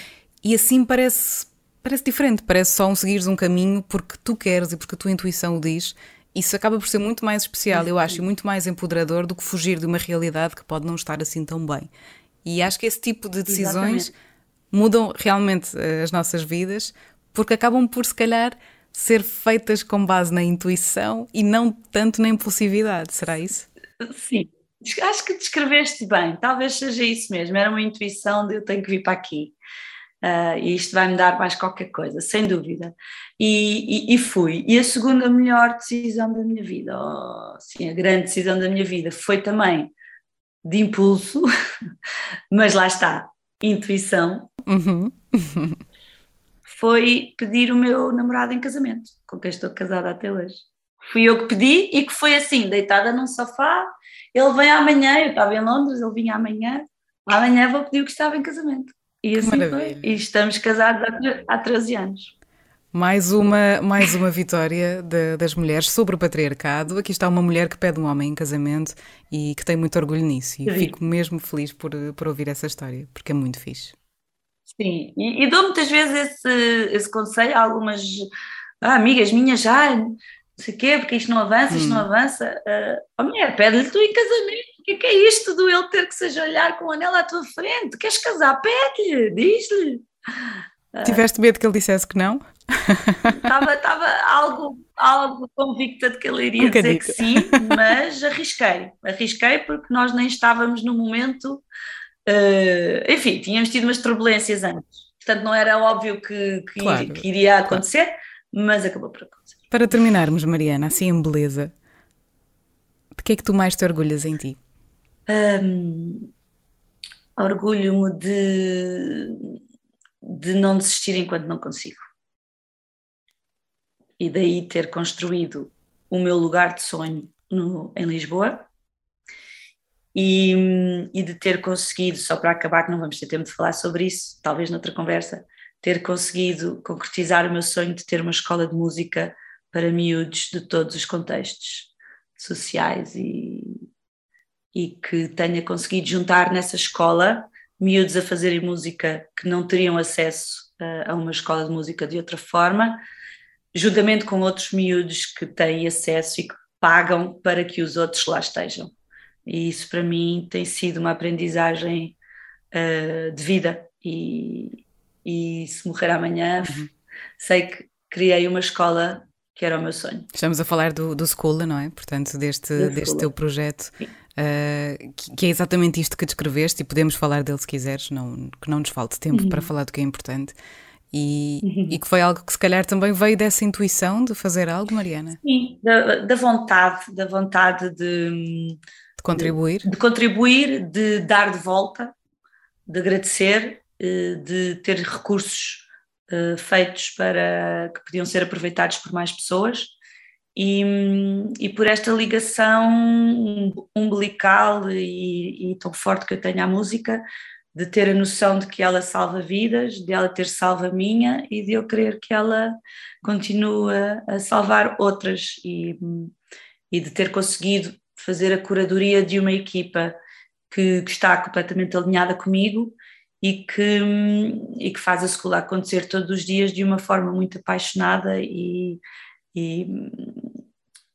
E assim parece parece diferente, parece só um seguires um caminho porque tu queres e porque a tua intuição o diz. Isso acaba por ser muito mais especial, eu acho, e muito mais empoderador do que fugir de uma realidade que pode não estar assim tão bem. E acho que esse tipo de decisões Exatamente. mudam realmente eh, as nossas vidas porque acabam por, se calhar, ser feitas com base na intuição e não tanto na impulsividade. Será isso? Sim, acho que descreveste bem. Talvez seja isso mesmo. Era uma intuição de eu tenho que vir para aqui uh, e isto vai me dar mais qualquer coisa, sem dúvida. E, e, e, fui. E a segunda melhor decisão da minha vida, oh, sim, a grande decisão da minha vida, foi também de impulso, mas lá está, intuição. Uhum. foi pedir o meu namorado em casamento, com quem estou casada até hoje. Fui eu que pedi e que foi assim, deitada num sofá. Ele vem amanhã, eu estava em Londres, ele vinha amanhã. Amanhã vou pedir o que estava em casamento. E assim foi. E estamos casados há 13 anos. Mais uma, mais uma vitória de, das mulheres sobre o patriarcado. Aqui está uma mulher que pede um homem em casamento e que tem muito orgulho nisso. E fico mesmo feliz por, por ouvir essa história, porque é muito fixe. Sim, e, e dou muitas vezes esse, esse conselho a algumas ah, amigas minhas já, não sei o quê, porque isto não avança, isto hum. não avança. Uh, oh, mulher, pede-lhe tu em casamento que, que é isto do ele ter que seja olhar com o anel à tua frente? Queres casar? Pede-lhe, diz-lhe. Tiveste medo que ele dissesse que não? Estava, estava algo, algo convicta de que ele iria um dizer que sim, mas arrisquei. Arrisquei porque nós nem estávamos no momento. Uh, enfim, tínhamos tido umas turbulências antes. Portanto, não era óbvio que, que, claro, que iria acontecer, claro. mas acabou por acontecer. Para terminarmos, Mariana, assim em beleza, de que é que tu mais te orgulhas em ti? Um, Orgulho-me de, de não desistir enquanto não consigo. E daí ter construído o meu lugar de sonho no, em Lisboa e, e, de ter conseguido, só para acabar, que não vamos ter tempo de falar sobre isso, talvez noutra conversa, ter conseguido concretizar o meu sonho de ter uma escola de música para miúdos de todos os contextos sociais e, e que tenha conseguido juntar nessa escola miúdos a fazerem música que não teriam acesso uh, a uma escola de música de outra forma, juntamente com outros miúdos que têm acesso e que pagam para que os outros lá estejam. E isso para mim tem sido uma aprendizagem uh, de vida e, e se morrer amanhã uhum. sei que criei uma escola que era o meu sonho. Estamos a falar do, do School, não é? Portanto, deste, deste teu projeto uh, que, que, é exatamente isto que descreveste, e podemos falar dele se quiseres, não, que não nos falte tempo uhum. para falar do que é importante. E, uhum. e, que foi algo que se calhar também veio dessa intuição de fazer algo, Mariana? Sim, da, da vontade, da vontade de, de contribuir. De, de, contribuir, de dar de volta, de agradecer, eh, de ter recursos uh, feitos para que podiam ser aproveitados por mais pessoas e, e por esta ligação umbilical e, e, tão forte que eu tenho à música, de ter a noção de que ela salva vidas, de ela ter salvo a minha e de eu querer que ela continue a salvar outras e, e de ter conseguido fazer a curadoria de uma equipa que, que está completamente alinhada comigo e que, e que faz a escola acontecer todos os dias de uma forma muito apaixonada e, e,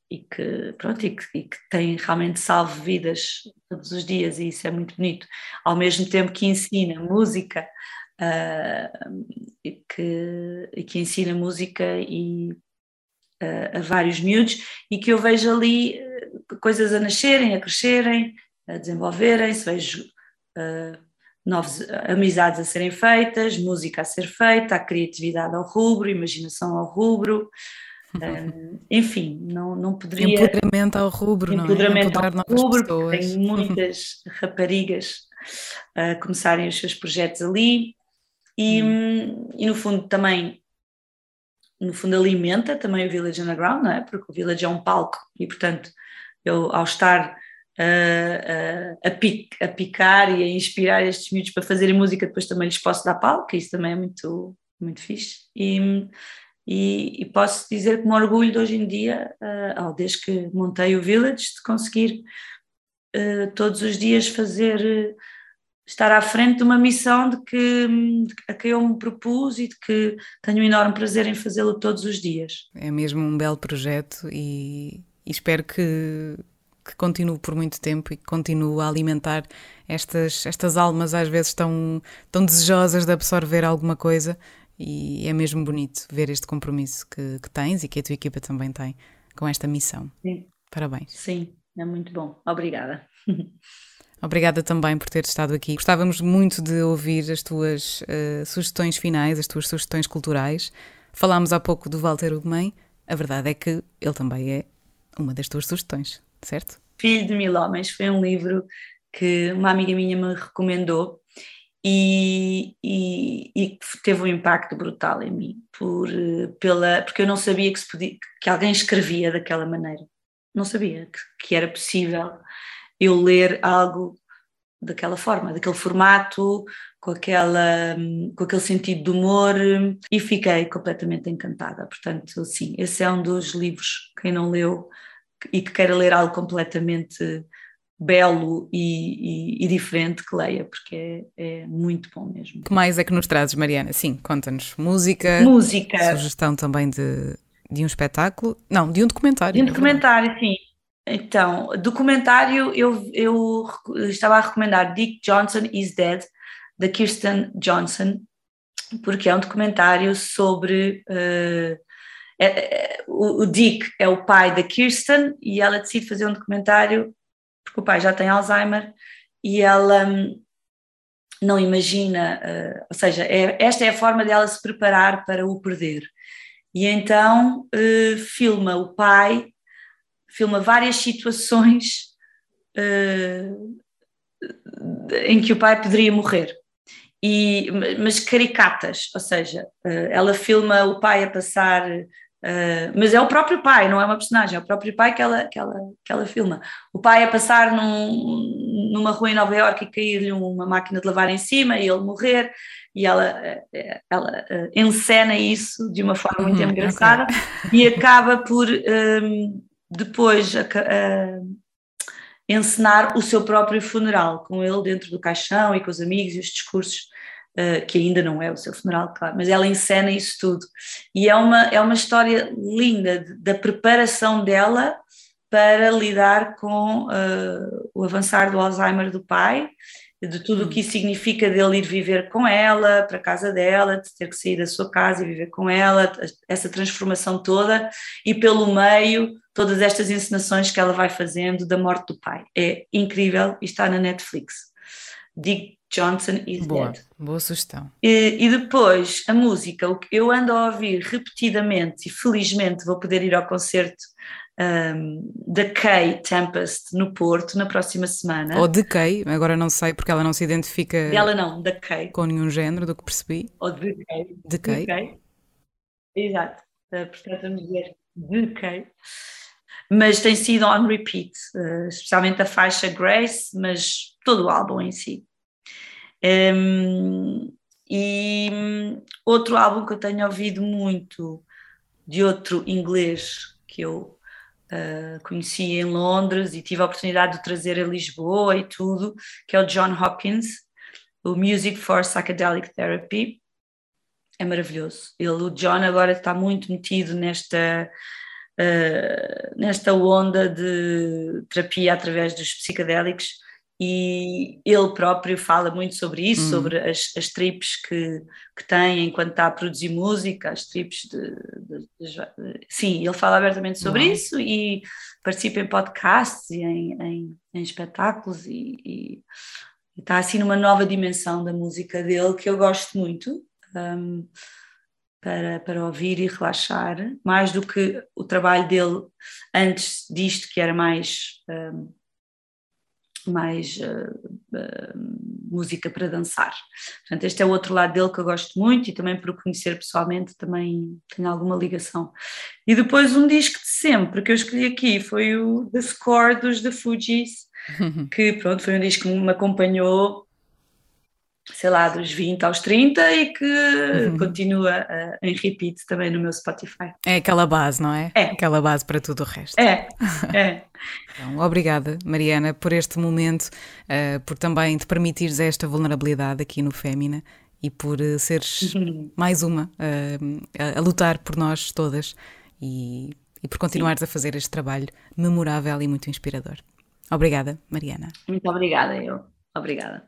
e que, pronto, e que, e que tem realmente salvo vidas todos os dias e isso é muito bonito, ao mesmo tempo que ensina música uh, e, que, e que ensina música e uh, a vários miúdos e que eu vejo ali coisas a nascerem, a crescerem, a desenvolverem-se, vejo novas amizades a serem feitas, música a ser feita, a criatividade ao rubro, imaginação ao rubro, um, enfim, não, não poderia. Empoderamento ao rubro, empoderamento não é? ao rubro, tem muitas raparigas a começarem os seus projetos ali e, hum. e no fundo também no fundo alimenta também o Village Underground, não é? Porque o Village é um palco e portanto eu ao estar a, a, picar e a inspirar estes miúdos para fazerem música, depois também lhes posso dar palco, isso também é muito, muito fixe. E, e, e posso dizer que me orgulho de hoje em dia, uh, desde que montei o Village, de conseguir todos os dias fazer, estar à frente de uma missão de que, de, a que eu me propus e de que tenho um enorme prazer em fazê-lo todos os dias. É mesmo um belo projeto e, e espero que que continue por muito tempo e que continue a alimentar estas, estas almas às vezes tão, tão desejosas de absorver alguma coisa e é mesmo bonito ver este compromisso que, que tens e que a tua equipa também tem com esta missão. Sim. Parabéns. Sim, é muito bom. Obrigada. Obrigada também por ter estado aqui. Gostávamos muito de ouvir as tuas uh, sugestões finais, as tuas sugestões culturais. Falámos há pouco do Walter Ugumem. A verdade é que ele também é uma das tuas sugestões certo? Filho de Mil Homens foi um livro que uma amiga minha me recomendou e, e, e, teve um impacto brutal em mim por, pela, porque eu não sabia que, se podia, que alguém escrevia daquela maneira não sabia que, que era possível eu ler algo daquela forma, daquele formato, com, aquela, com aquele sentido de humor e fiquei completamente encantada. Portanto, sim, esse é um dos livros, quem não leu, e que queira ler algo completamente belo e, e, e diferente que leia, porque é, é, muito bom mesmo. O que mais é que nos trazes, Mariana? Sim, conta-nos música, música, sugestão também de, de um espetáculo, não, de um documentário. De um documentário, sim. Então, documentário, eu, eu estava a recomendar Dick Johnson is Dead, da Kirsten Johnson, porque é um documentário sobre uh, é, é, o, o, Dick é o pai da Kirsten e ela decide fazer um documentário porque o pai já tem Alzheimer e ela hum, não imagina, uh, ou seja, é, esta é a forma dela se preparar para o perder. E então uh, filma o pai, filma várias situações uh, em que o pai poderia morrer. E, mas caricatas, ou seja, ela filma o pai a passar Uh, mas é o próprio pai, não é uma personagem, é o próprio pai que ela, que ela, que ela filma. O pai a passar num, numa rua em Nova Iorque e cair-lhe uma máquina de lavar em cima e ele morrer, e ela, eh, ela uh, encena isso de uma forma muito uhum, engraçada okay. e acaba por um, depois uh, encenar o seu próprio funeral, com ele dentro do caixão e com os amigos e os discursos uh, que ainda não é o seu funeral, claro, mas ela encena isso tudo. E é uma, é uma história linda de, da preparação dela para lidar com uh, o avançar do Alzheimer do pai de tudo o que isso significa dele ir viver com ela, para a casa dela, de ter que sair da sua casa e viver com ela, essa transformação toda, e pelo meio, todas estas encenações que ela vai fazendo da morte do pai. É incrível e está na Netflix. Dick Johnson is boa, Dead. Boa sugestão. E, e, depois, a música, o que eu ando a ouvir repetidamente e felizmente vou poder ir ao concerto um, da Kay Tempest no Porto na próxima semana. Ou de Kay, agora não sei porque ela não se identifica. Ela não, da Kay. Com nenhum género, do que percebi. Ou de Kay. De Kay. De Kay. Exato. Uh, portanto, vamos dizer de Kay. Mas tem sido on repeat, uh, especialmente a faixa Grace, mas todo o álbum em si. Um, e outro álbum que eu tenho ouvido muito, de outro inglês que eu Uh, conheci em Londres e tive a oportunidade de trazer a Lisboa e tudo, que é o John Hopkins, o Music for Psychedelic Therapy. É maravilhoso. Ele, o John agora está muito metido nesta, uh, nesta onda de terapia através dos psicodélicos e ele próprio fala muito sobre isso, hum. sobre as, as trips que, que tem enquanto está a produzir música, as trips de, de, de, de sim, ele fala abertamente sobre isso e participa em podcasts e em, em, em espetáculos e, e, está assim numa nova dimensão da música dele que eu gosto muito um, para, para ouvir e relaxar, mais do que o trabalho dele antes disto que era mais um, mais uh, uh, música para dançar. Portanto, este é o outro lado dele que eu gosto muito e também por o conhecer pessoalmente também tenho alguma ligação. E depois um disco de sempre que eu escolhi aqui foi o The Score dos The Fugees, que pronto, foi um disco que me acompanhou sei lá, dos 20 aos 30 e que uhum. continua uh, em repeat também no meu Spotify. É aquela base, não é? É. Aquela base para tudo o resto. É, é. então, obrigada, Mariana, por este momento, uh, por também te permitires esta vulnerabilidade aqui no Fémina e por uh, seres uhum. mais uma a, a, lutar por nós todas e, e por continuares Sim. a fazer este trabalho memorável e muito inspirador. Obrigada, Mariana. Muito obrigada, eu. Obrigada.